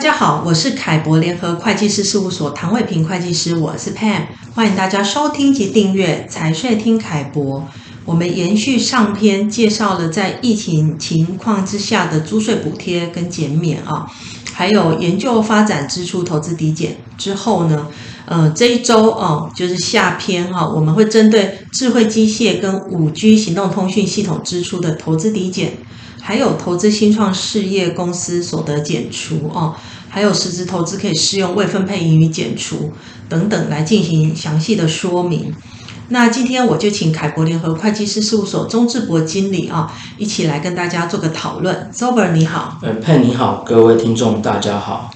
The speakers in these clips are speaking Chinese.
大家好，我是凯博联合会计师事务所唐伟平会计师，我是 Pam，欢迎大家收听及订阅财税听凯博。我们延续上篇介绍了在疫情情况之下的租税补贴跟减免啊，还有研究发展支出投资抵减之后呢，呃，这一周哦，就是下篇哈，我们会针对智慧机械跟五 G 行动通讯系统支出的投资抵减。还有投资新创事业公司所得减除哦，还有实质投资可以适用未分配盈余减除等等来进行详细的说明。那今天我就请凯博联合会计师事务所钟志博经理啊，一起来跟大家做个讨论。Zober 你好，呃佩你好，各位听众大家好。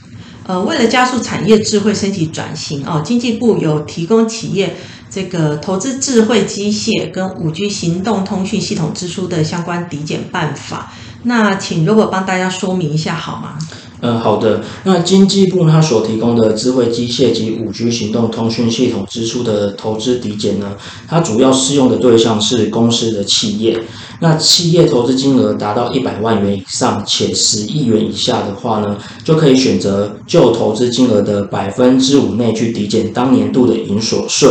呃，为了加速产业智慧升级转型哦，经济部有提供企业这个投资智慧机械跟五 G 行动通讯系统支出的相关抵减办法。那请 Robert 帮大家说明一下好吗？嗯，好的。那经济部它所提供的智慧机械及五 G 行动通讯系统支出的投资抵减呢，它主要适用的对象是公司的企业。那企业投资金额达到一百万元以上且十亿元以下的话呢，就可以选择就投资金额的百分之五内去抵减当年度的营所税。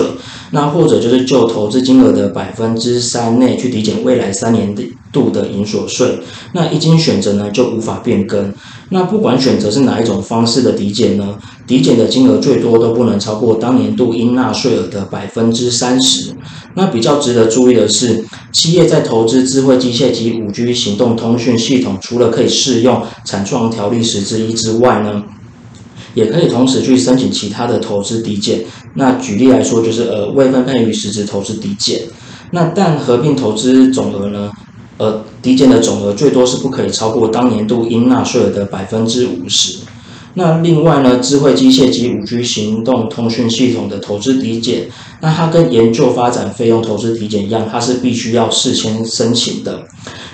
那或者就是就投资金额的百分之三内去抵减未来三年的度的营所税。那一经选择呢，就无法变更。那不管选择是哪一种方式的抵减呢，抵减的金额最多都不能超过当年度应纳税额的百分之三十。那比较值得注意的是，企业在投资智慧机械及五 G 行动通讯系统，除了可以适用产创条例十之一之外呢，也可以同时去申请其他的投资抵减。那举例来说，就是呃未分配于实质投资抵减。那但合并投资总额呢？呃，抵减的总额最多是不可以超过当年度应纳税额的百分之五十。那另外呢，智慧机械及五 G 行动通讯系统的投资抵减，那它跟研究发展费用投资抵减一样，它是必须要事先申请的。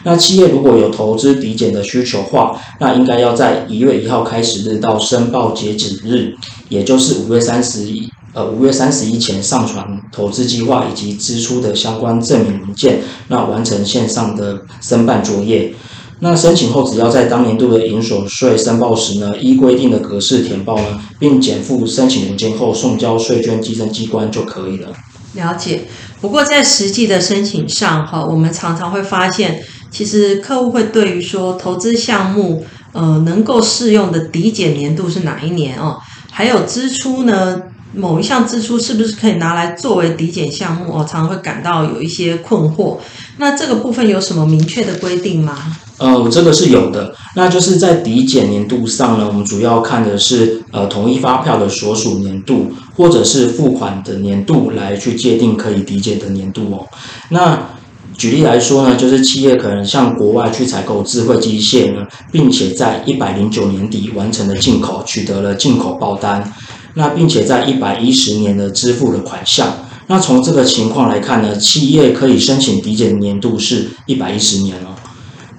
那企业如果有投资抵减的需求话，那应该要在一月一号开始日到申报截止日，也就是五月三十一。呃，五月三十一前上传投资计划以及支出的相关证明文件，那完成线上的申办作业。那申请后，只要在当年度的营所税申报时呢，依规定的格式填报呢，并减负申请文件后送交税捐稽征机关就可以了。了解。不过在实际的申请上，哈，我们常常会发现，其实客户会对于说投资项目，呃，能够适用的抵减年度是哪一年哦？还有支出呢？某一项支出是不是可以拿来作为抵减项目？我常常会感到有一些困惑。那这个部分有什么明确的规定吗？呃，这个是有的。那就是在抵减年度上呢，我们主要看的是呃统一发票的所属年度，或者是付款的年度来去界定可以抵减的年度哦。那举例来说呢，就是企业可能向国外去采购智慧机械呢，并且在一百零九年底完成了进口，取得了进口报单。那并且在一百一十年的支付的款项，那从这个情况来看呢，企业可以申请抵减的年度是一百一十年哦。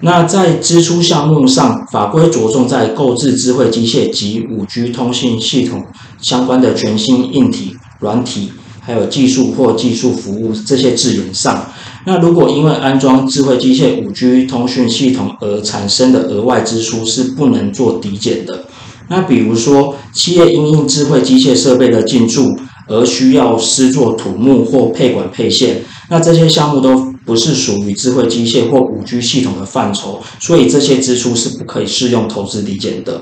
那在支出项目上，法规着重在购置智慧机械及五 G 通信系统相关的全新硬体、软体，还有技术或技术服务这些字眼上。那如果因为安装智慧机械五 G 通讯系统而产生的额外支出，是不能做抵减的。那比如说，企业因应智慧机械设备的进驻而需要施作土木或配管配线，那这些项目都不是属于智慧机械或五 G 系统的范畴，所以这些支出是不可以适用投资抵减的。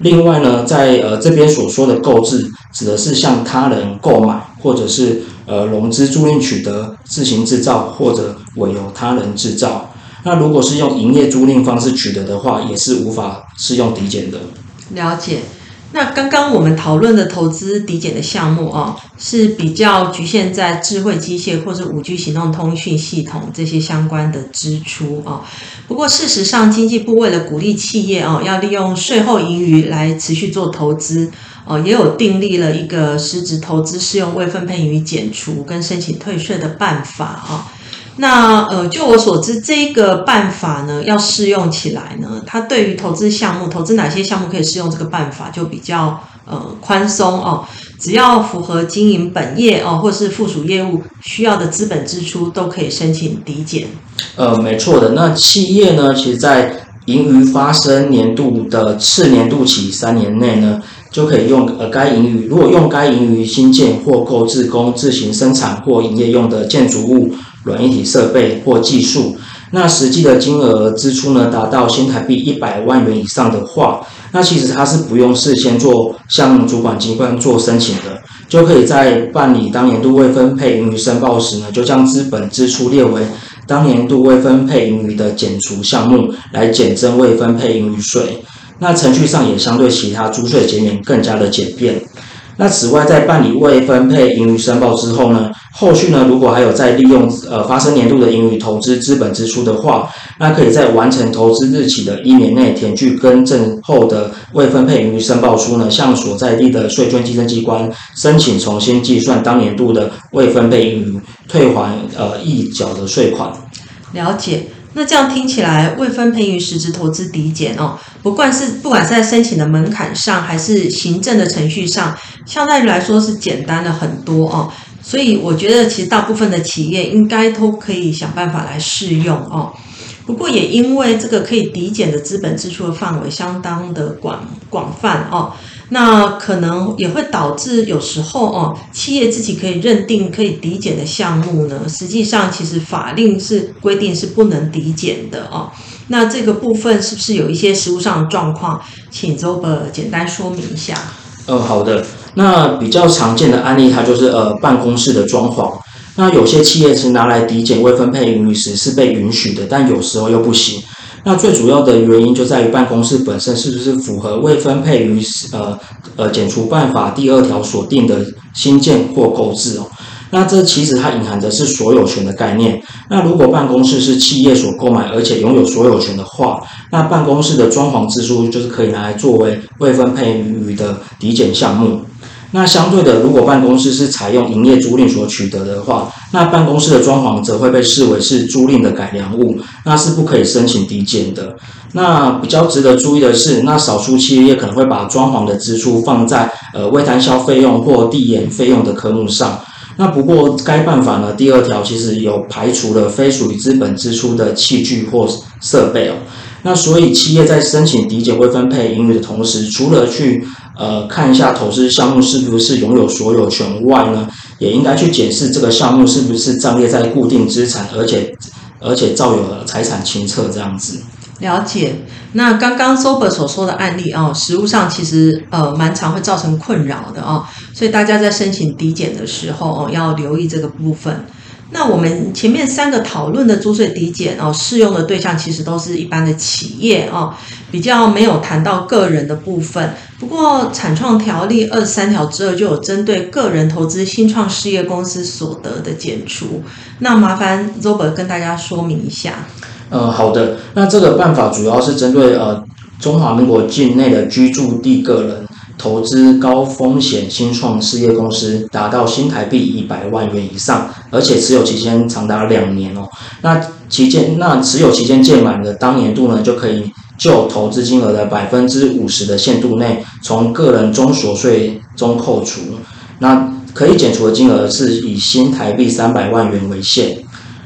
另外呢，在呃这边所说的购置，指的是向他人购买或者是呃融资租赁取得、自行制造或者委由他人制造。那如果是用营业租赁方式取得的话，也是无法适用抵减的。了解，那刚刚我们讨论的投资抵减的项目啊，是比较局限在智慧机械或者五 G 行动通讯系统这些相关的支出啊。不过事实上，经济部为了鼓励企业啊，要利用税后盈余来持续做投资，哦，也有订立了一个实质投资适用未分配盈余减除跟申请退税的办法啊。那呃，就我所知，这个办法呢，要适用起来呢，它对于投资项目，投资哪些项目可以适用这个办法，就比较呃宽松哦。只要符合经营本业哦，或是附属业务需要的资本支出，都可以申请抵减。呃，没错的。那企业呢，其实在盈余发生年度的次年度起三年内呢，就可以用呃该盈余，如果用该盈余新建或购置供自行生产或营业用的建筑物、软硬体设备或技术，那实际的金额支出呢达到新台币一百万元以上的话，那其实它是不用事先做向主管机关做申请的，就可以在办理当年度未分配盈余申报时呢，就将资本支出列为当年度未分配盈余的减除项目来减征未分配盈余税。那程序上也相对其他租税减免更加的简便。那此外，在办理未分配盈余申报之后呢，后续呢，如果还有再利用呃发生年度的盈余投资资本支出的话，那可以在完成投资日期的一年内填具更正后的未分配盈余申报书呢，向所在地的税捐稽征机关申请重新计算当年度的未分配盈余，退还呃已缴的税款。了解。那这样听起来，未分配盈余实质投资抵减哦，不管是不管是在申请的门槛上，还是行政的程序上，相对来说是简单了很多哦。所以我觉得，其实大部分的企业应该都可以想办法来适用哦。不过也因为这个可以抵减的资本支出的范围相当的广广泛哦。那可能也会导致有时候哦，企业自己可以认定可以抵减的项目呢，实际上其实法令是规定是不能抵减的哦。那这个部分是不是有一些实务上的状况？请周伯简单说明一下。呃，好的。那比较常见的案例，它就是呃办公室的装潢。那有些企业是拿来抵减未分配盈余时是被允许的，但有时候又不行。那最主要的原因就在于办公室本身是不是符合未分配于呃呃减除办法第二条所定的新建或购置哦。那这其实它隐含的是所有权的概念。那如果办公室是企业所购买而且拥有所有权的话，那办公室的装潢支出就是可以拿来作为未分配于的抵减项目。那相对的，如果办公室是采用营业租赁所取得的话，那办公室的装潢则会被视为是租赁的改良物，那是不可以申请抵减的。那比较值得注意的是，那少数企业可能会把装潢的支出放在呃未摊销费用或递延费用的科目上。那不过该办法呢，第二条其实有排除了非属于资本支出的器具或设备哦。那所以企业在申请抵减未分配盈余的同时，除了去呃，看一下投资项目是不是拥有所有权外呢，也应该去检视这个项目是不是账列在固定资产，而且而且照有财产清册这样子。了解。那刚刚 Sober 所说的案例哦，实务上其实呃蛮常会造成困扰的哦，所以大家在申请抵减的时候哦，要留意这个部分。那我们前面三个讨论的租税抵减哦，适用的对象其实都是一般的企业哦，比较没有谈到个人的部分。不过产创条例二十三条之二就有针对个人投资新创事业公司所得的减除。那麻烦 Robert 跟大家说明一下。呃，好的。那这个办法主要是针对呃中华民国境内的居住地个人。投资高风险新创事业公司达到新台币一百万元以上，而且持有期间长达两年哦。那期间，那持有期间届满的当年度呢，就可以就投资金额的百分之五十的限度内，从个人中所税中扣除。那可以减除的金额是以新台币三百万元为限。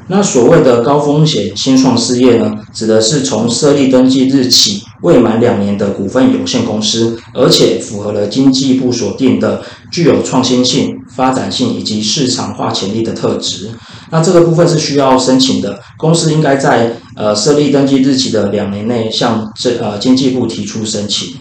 那所谓的高风险新创事业呢，指的是从设立登记日起未满两年的股份有限公司，而且符合了经济部所定的具有创新性、发展性以及市场化潜力的特质。那这个部分是需要申请的，公司应该在呃设立登记日起的两年内向这呃经济部提出申请。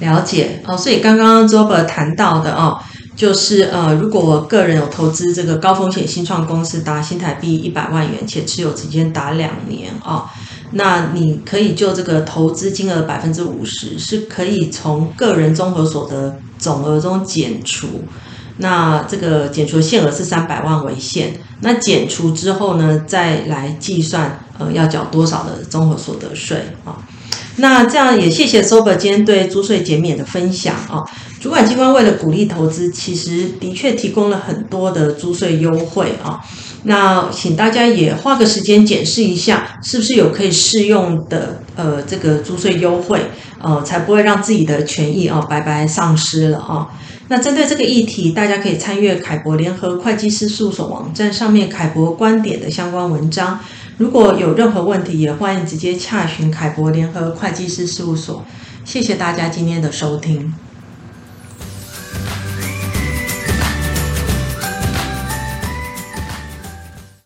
了解哦，所以刚刚 Robert 谈到的哦。就是呃，如果我个人有投资这个高风险新创公司达新台币一百万元，且持有期间达两年啊、哦，那你可以就这个投资金额百分之五十是可以从个人综合所得总额中减除，那这个减除限额是三百万为限，那减除之后呢，再来计算呃要缴多少的综合所得税啊、那这样也谢谢 Sober 今天对租税减免的分享啊。主管机关为了鼓励投资，其实的确提供了很多的租税优惠啊。那请大家也花个时间检视一下，是不是有可以适用的呃这个租税优惠，呃才不会让自己的权益啊白白丧失了啊。那针对这个议题，大家可以参阅凯博联合会计师事务所网站上面凯博观点的相关文章。如果有任何问题，也欢迎直接洽询凯博联合会计师事务所。谢谢大家今天的收听。